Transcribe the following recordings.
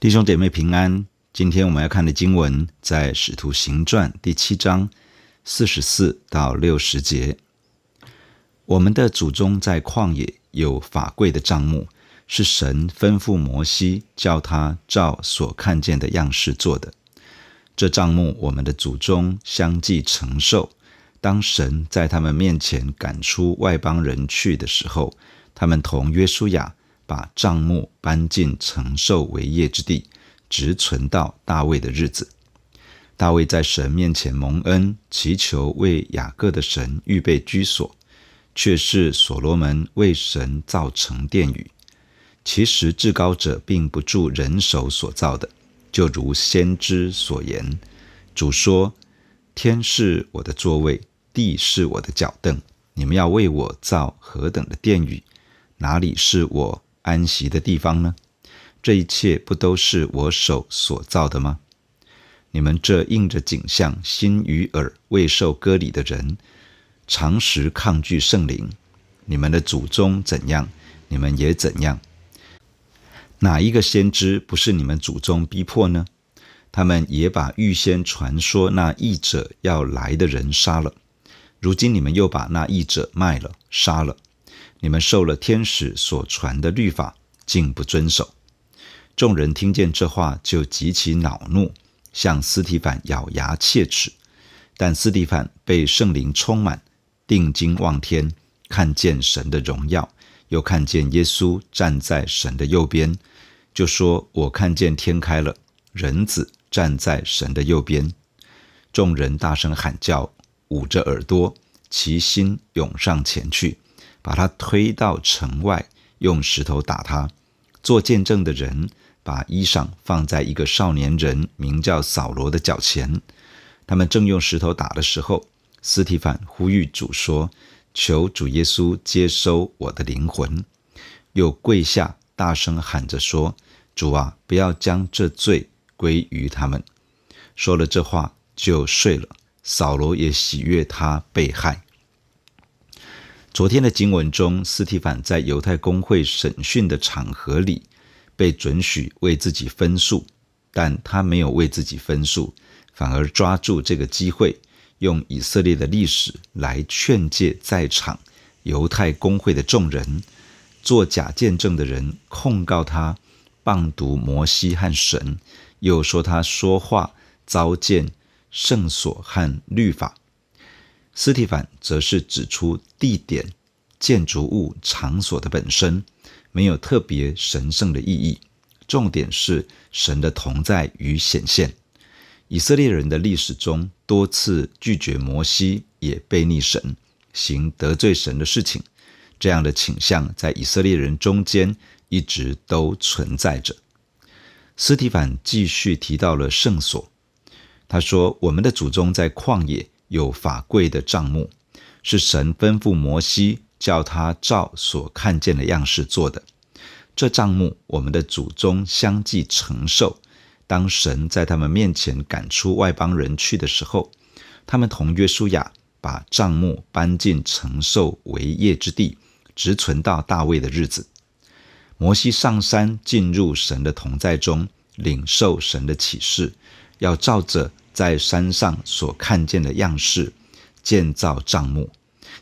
弟兄姐妹平安，今天我们要看的经文在《使徒行传》第七章四十四到六十节。我们的祖宗在旷野有法柜的帐幕，是神吩咐摩西叫他照所看见的样式做的。这帐幕，我们的祖宗相继承受。当神在他们面前赶出外邦人去的时候，他们同约书亚。把帐幕搬进承受为业之地，直存到大卫的日子。大卫在神面前蒙恩，祈求为雅各的神预备居所，却是所罗门为神造成殿宇。其实至高者并不住人手所造的，就如先知所言：“主说，天是我的座位，地是我的脚凳。你们要为我造何等的殿宇？哪里是我？”安息的地方呢？这一切不都是我手所造的吗？你们这应着景象、心与耳未受割礼的人，常时抗拒圣灵。你们的祖宗怎样，你们也怎样。哪一个先知不是你们祖宗逼迫呢？他们也把预先传说那义者要来的人杀了。如今你们又把那义者卖了，杀了。你们受了天使所传的律法，竟不遵守。众人听见这话，就极其恼怒，向斯提凡咬牙切齿。但斯提凡被圣灵充满，定睛望天，看见神的荣耀，又看见耶稣站在神的右边，就说：“我看见天开了，人子站在神的右边。”众人大声喊叫，捂着耳朵，齐心涌上前去。把他推到城外，用石头打他。做见证的人把衣裳放在一个少年人名叫扫罗的脚前。他们正用石头打的时候，斯提凡呼吁主说：“求主耶稣接收我的灵魂。”又跪下，大声喊着说：“主啊，不要将这罪归于他们。”说了这话，就睡了。扫罗也喜悦他被害。昨天的经文中，斯提凡在犹太公会审讯的场合里被准许为自己分数，但他没有为自己分数，反而抓住这个机会，用以色列的历史来劝诫在场犹太公会的众人。做假见证的人控告他谤读摩西和神，又说他说话糟践圣所和律法。斯提凡则是指出地点、建筑物、场所的本身没有特别神圣的意义，重点是神的同在与显现。以色列人的历史中多次拒绝摩西，也背逆神，行得罪神的事情，这样的倾向在以色列人中间一直都存在着。斯提凡继续提到了圣所，他说：“我们的祖宗在旷野。”有法柜的帐幕，是神吩咐摩西叫他照所看见的样式做的。这帐幕，我们的祖宗相继承受。当神在他们面前赶出外邦人去的时候，他们同约书亚把帐幕搬进承受为业之地，直存到大卫的日子。摩西上山进入神的同在中，领受神的启示，要照着。在山上所看见的样式建造帐幕，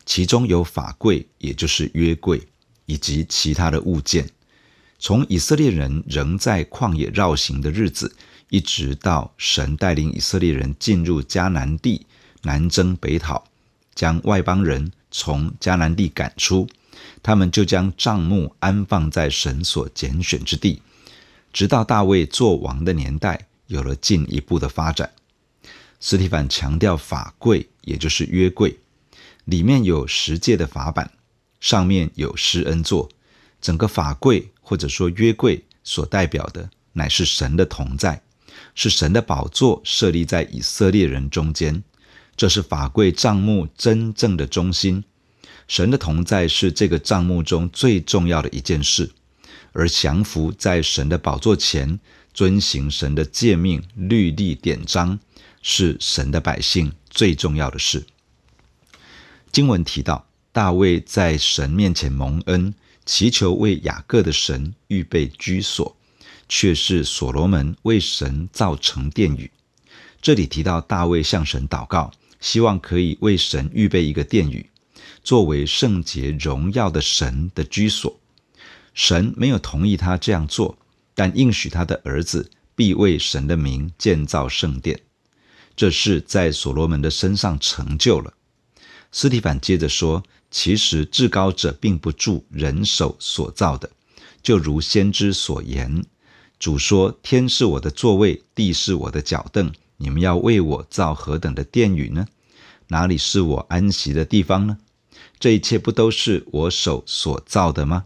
其中有法柜，也就是约柜，以及其他的物件。从以色列人仍在旷野绕行的日子，一直到神带领以色列人进入迦南地，南征北讨，将外邦人从迦南地赶出，他们就将帐幕安放在神所拣选之地，直到大卫作王的年代，有了进一步的发展。斯提凡强调法柜，也就是约柜，里面有十诫的法版，上面有施恩座。整个法柜或者说约柜所代表的，乃是神的同在，是神的宝座设立在以色列人中间。这是法柜帐幕真正的中心。神的同在是这个帐幕中最重要的一件事，而降服在神的宝座前，遵行神的诫命、律例、典章。是神的百姓最重要的事。经文提到，大卫在神面前蒙恩，祈求为雅各的神预备居所，却是所罗门为神造成殿宇。这里提到大卫向神祷告，希望可以为神预备一个殿宇，作为圣洁荣耀的神的居所。神没有同意他这样做，但应许他的儿子必为神的名建造圣殿。这事在所罗门的身上成就了。斯提凡接着说：“其实至高者并不住人手所造的，就如先知所言，主说：天是我的座位，地是我的脚凳。”你们要为我造何等的殿宇呢？哪里是我安息的地方呢？这一切不都是我手所造的吗？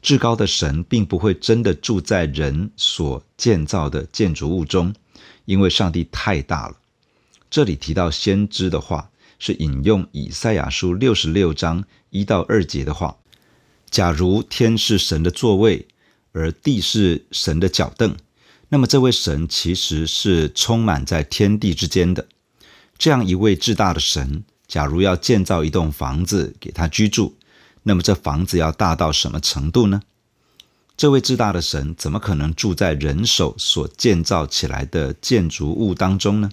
至高的神并不会真的住在人所建造的建筑物中，因为上帝太大了。这里提到先知的话，是引用以赛亚书六十六章一到二节的话：假如天是神的座位，而地是神的脚凳。那么，这位神其实是充满在天地之间的。这样一位至大的神，假如要建造一栋房子给他居住，那么这房子要大到什么程度呢？这位至大的神怎么可能住在人手所建造起来的建筑物当中呢？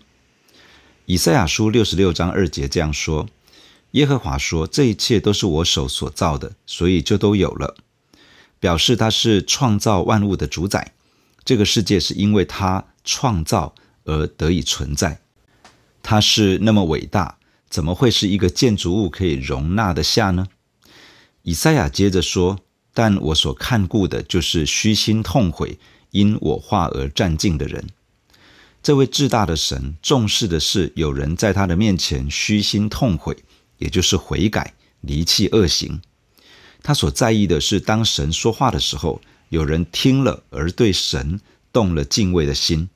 以赛亚书六十六章二节这样说：“耶和华说，这一切都是我手所造的，所以就都有了。”表示他是创造万物的主宰。这个世界是因为他创造而得以存在，他是那么伟大，怎么会是一个建筑物可以容纳得下呢？以赛亚接着说：“但我所看顾的，就是虚心痛悔，因我话而占尽的人。这位至大的神重视的是有人在他的面前虚心痛悔，也就是悔改，离弃恶行。他所在意的是，当神说话的时候。”有人听了而对神动了敬畏的心，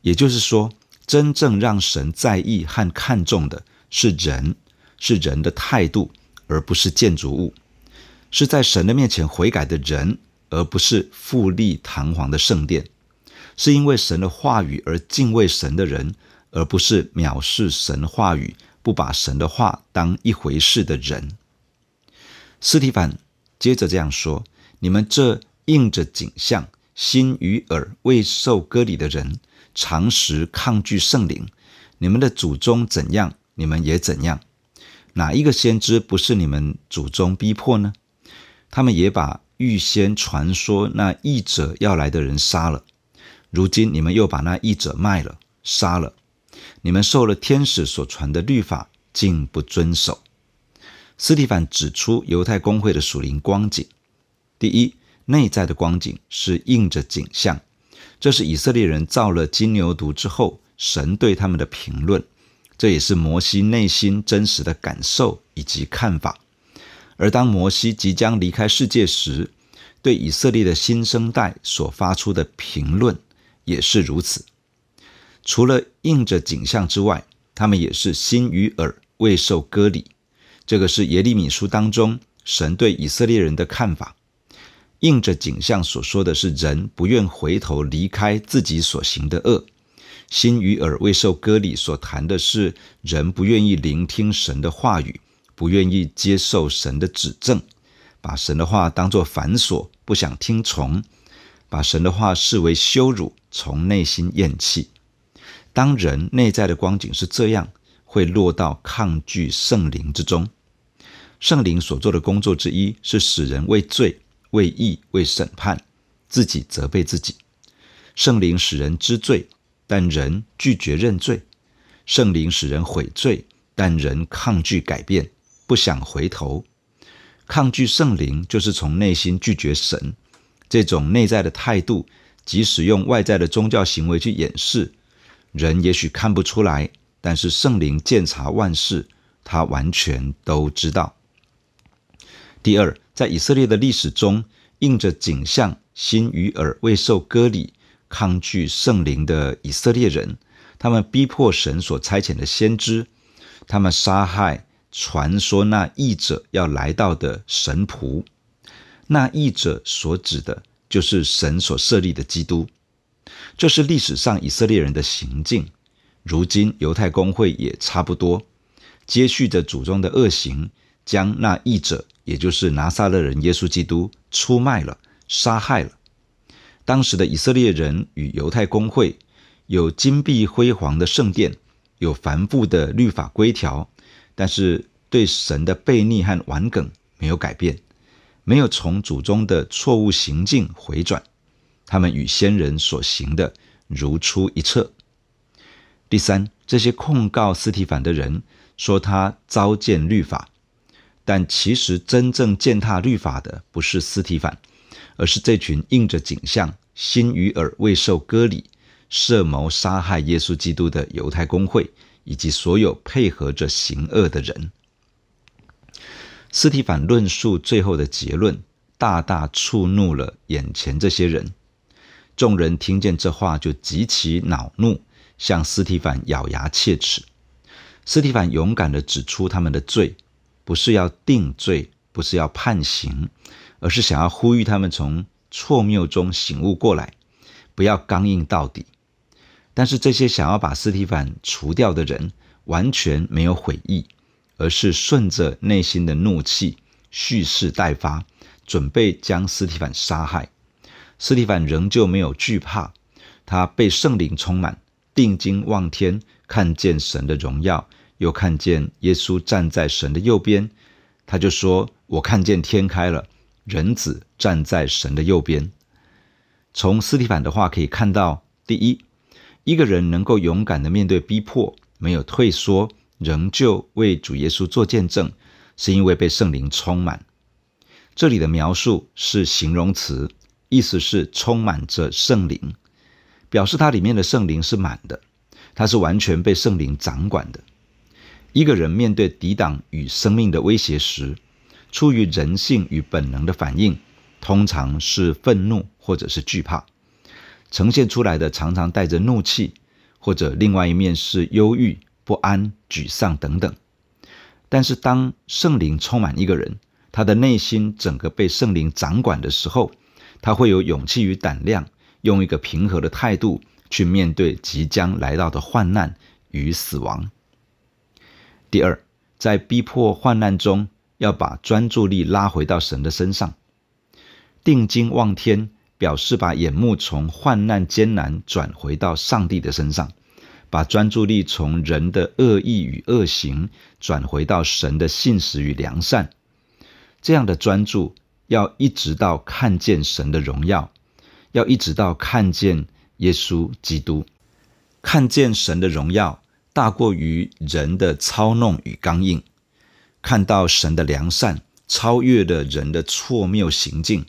也就是说，真正让神在意和看重的是人，是人的态度，而不是建筑物；是在神的面前悔改的人，而不是富丽堂皇的圣殿；是因为神的话语而敬畏神的人，而不是藐视神话语、不把神的话当一回事的人。斯提反接着这样说：“你们这。”应着景象、心与耳未受割礼的人，常时抗拒圣灵。你们的祖宗怎样，你们也怎样。哪一个先知不是你们祖宗逼迫呢？他们也把预先传说那译者要来的人杀了。如今你们又把那译者卖了、杀了。你们受了天使所传的律法，竟不遵守。斯蒂凡指出犹太公会的属灵光景：第一。内在的光景是映着景象，这是以色列人造了金牛犊之后，神对他们的评论，这也是摩西内心真实的感受以及看法。而当摩西即将离开世界时，对以色列的新生代所发出的评论也是如此。除了硬着景象之外，他们也是心与耳未受割礼。这个是耶利米书当中神对以色列人的看法。硬着景象所说的是人不愿回头离开自己所行的恶，心与耳未受割礼所谈的是人不愿意聆听神的话语，不愿意接受神的指正，把神的话当作繁琐，不想听从，把神的话视为羞辱，从内心厌弃。当人内在的光景是这样，会落到抗拒圣灵之中。圣灵所做的工作之一是使人为罪。为义，为审判，自己责备自己。圣灵使人知罪，但人拒绝认罪；圣灵使人悔罪，但人抗拒改变，不想回头。抗拒圣灵，就是从内心拒绝神。这种内在的态度，即使用外在的宗教行为去掩饰，人也许看不出来，但是圣灵鉴察万事，他完全都知道。第二，在以色列的历史中，硬着景象、心与耳未受割礼、抗拒圣灵的以色列人，他们逼迫神所差遣的先知，他们杀害传说那义者要来到的神仆。那义者所指的，就是神所设立的基督。这是历史上以色列人的行径。如今犹太公会也差不多，接续着祖宗的恶行，将那义者。也就是拿撒勒人耶稣基督出卖了、杀害了。当时的以色列人与犹太公会有金碧辉煌的圣殿，有繁复的律法规条，但是对神的悖逆和顽梗没有改变，没有从祖宗的错误行径回转，他们与先人所行的如出一辙。第三，这些控告斯提反的人说他糟践律法，但其实真正践踏律法的不是斯提反。而是这群印着景象、心与耳未受割礼、设谋杀害耶稣基督的犹太公会，以及所有配合着行恶的人。斯提凡论述最后的结论，大大触怒了眼前这些人。众人听见这话，就极其恼怒，向斯提凡咬牙切齿。斯提凡勇敢地指出他们的罪，不是要定罪，不是要判刑。而是想要呼吁他们从错谬中醒悟过来，不要刚硬到底。但是这些想要把斯提反除掉的人，完全没有悔意，而是顺着内心的怒气，蓄势待发，准备将斯提反杀害。斯提凡仍旧没有惧怕，他被圣灵充满，定睛望天，看见神的荣耀，又看见耶稣站在神的右边，他就说：“我看见天开了。”人子站在神的右边。从斯提凡的话可以看到，第一，一个人能够勇敢地面对逼迫，没有退缩，仍旧为主耶稣做见证，是因为被圣灵充满。这里的描述是形容词，意思是充满着圣灵，表示它里面的圣灵是满的，它是完全被圣灵掌管的。一个人面对抵挡与生命的威胁时，出于人性与本能的反应，通常是愤怒或者是惧怕，呈现出来的常常带着怒气，或者另外一面是忧郁、不安、沮丧等等。但是当圣灵充满一个人，他的内心整个被圣灵掌管的时候，他会有勇气与胆量，用一个平和的态度去面对即将来到的患难与死亡。第二，在逼迫患难中，要把专注力拉回到神的身上，定睛望天，表示把眼目从患难艰难转回到上帝的身上，把专注力从人的恶意与恶行转回到神的信实与良善。这样的专注要一直到看见神的荣耀，要一直到看见耶稣基督，看见神的荣耀大过于人的操弄与刚硬。看到神的良善超越了人的错谬行径，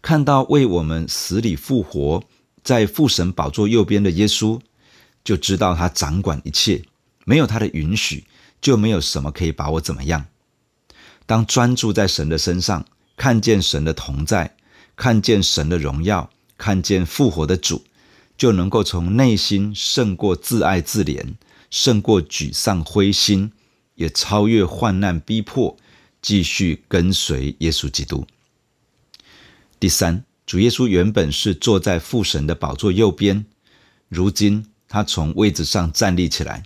看到为我们死里复活，在父神宝座右边的耶稣，就知道他掌管一切，没有他的允许，就没有什么可以把我怎么样。当专注在神的身上，看见神的同在，看见神的荣耀，看见复活的主，就能够从内心胜过自爱自怜，胜过沮丧灰心。也超越患难逼迫，继续跟随耶稣基督。第三，主耶稣原本是坐在父神的宝座右边，如今他从位置上站立起来，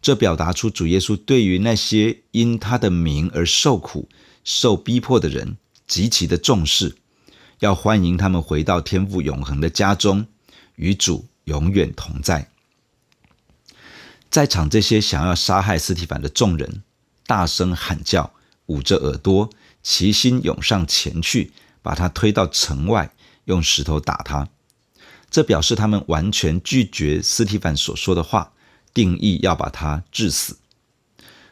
这表达出主耶稣对于那些因他的名而受苦、受逼迫的人极其的重视，要欢迎他们回到天父永恒的家中，与主永远同在。在场这些想要杀害斯提凡的众人，大声喊叫，捂着耳朵，齐心涌上前去，把他推到城外，用石头打他。这表示他们完全拒绝斯提凡所说的话，定义要把他治死。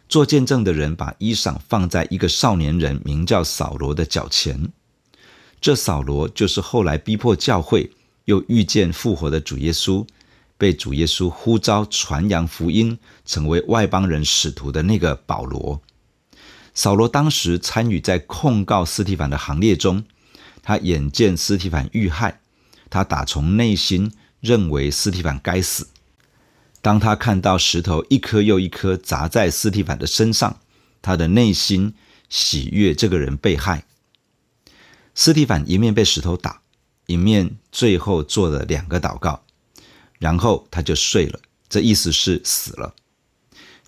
做见证的人把衣裳放在一个少年人名叫扫罗的脚前，这扫罗就是后来逼迫教会，又遇见复活的主耶稣。被主耶稣呼召传扬福音，成为外邦人使徒的那个保罗。扫罗当时参与在控告斯提凡的行列中，他眼见斯提凡遇害，他打从内心认为斯提凡该死。当他看到石头一颗又一颗砸在斯提凡的身上，他的内心喜悦这个人被害。斯提凡一面被石头打，一面最后做了两个祷告。然后他就睡了，这意思是死了。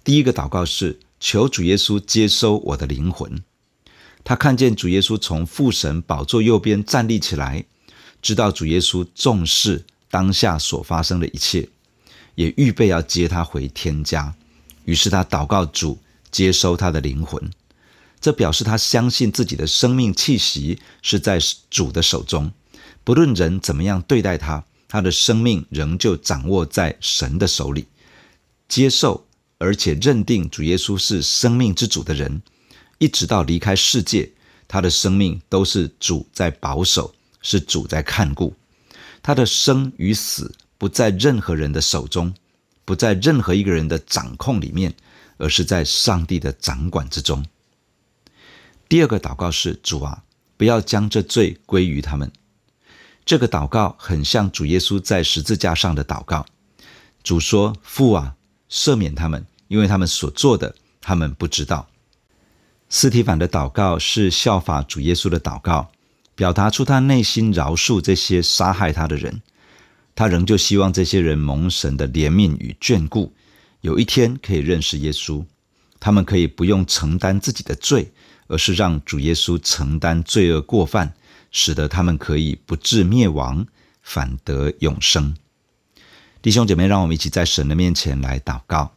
第一个祷告是求主耶稣接收我的灵魂。他看见主耶稣从父神宝座右边站立起来，知道主耶稣重视当下所发生的一切，也预备要接他回天家。于是他祷告主接收他的灵魂，这表示他相信自己的生命气息是在主的手中，不论人怎么样对待他，他的生命仍旧掌握在神的手里。接受而且认定主耶稣是生命之主的人，一直到离开世界，他的生命都是主在保守，是主在看顾。他的生与死不在任何人的手中。不在任何一个人的掌控里面，而是在上帝的掌管之中。第二个祷告是：主啊，不要将这罪归于他们。这个祷告很像主耶稣在十字架上的祷告。主说：“父啊，赦免他们，因为他们所做的，他们不知道。”斯提反的祷告是效法主耶稣的祷告，表达出他内心饶恕这些杀害他的人。他仍旧希望这些人蒙神的怜悯与眷顾，有一天可以认识耶稣。他们可以不用承担自己的罪，而是让主耶稣承担罪恶过犯，使得他们可以不致灭亡，反得永生。弟兄姐妹，让我们一起在神的面前来祷告。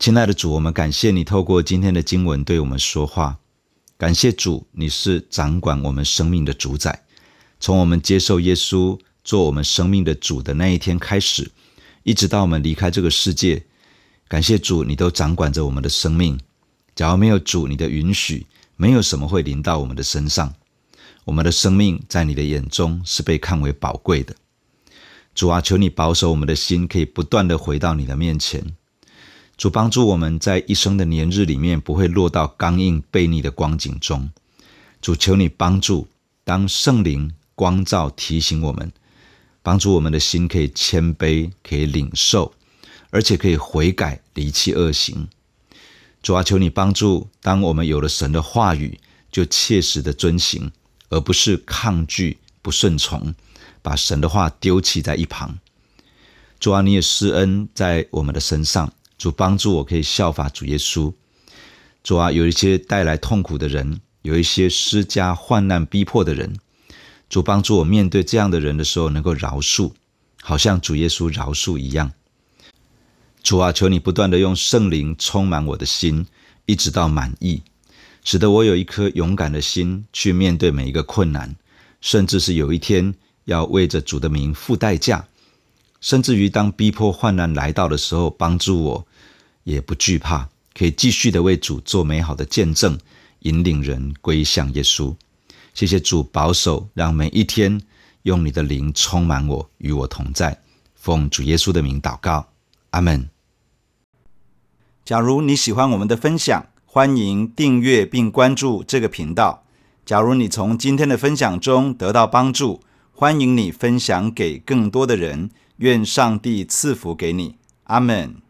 亲爱的主，我们感谢你透过今天的经文对我们说话。感谢主，你是掌管我们生命的主宰。从我们接受耶稣。做我们生命的主的那一天开始，一直到我们离开这个世界，感谢主，你都掌管着我们的生命。假如没有主你的允许，没有什么会临到我们的身上。我们的生命在你的眼中是被看为宝贵的。主啊，求你保守我们的心，可以不断地回到你的面前。主帮助我们在一生的年日里面，不会落到刚硬悖逆的光景中。主，求你帮助，当圣灵光照提醒我们。帮助我们的心可以谦卑，可以领受，而且可以悔改，离弃恶行。主啊，求你帮助，当我们有了神的话语，就切实的遵行，而不是抗拒、不顺从，把神的话丢弃在一旁。主啊，你也施恩在我们的身上，主帮助我可以效法主耶稣。主啊，有一些带来痛苦的人，有一些施加患难逼迫的人。主帮助我面对这样的人的时候，能够饶恕，好像主耶稣饶恕一样。主啊，求你不断地用圣灵充满我的心，一直到满意，使得我有一颗勇敢的心去面对每一个困难，甚至是有一天要为着主的名付代价，甚至于当逼迫患难来到的时候，帮助我也不惧怕，可以继续的为主做美好的见证，引领人归向耶稣。谢谢主保守，让每一天用你的灵充满我，与我同在。奉主耶稣的名祷告，阿门。假如你喜欢我们的分享，欢迎订阅并关注这个频道。假如你从今天的分享中得到帮助，欢迎你分享给更多的人。愿上帝赐福给你，阿门。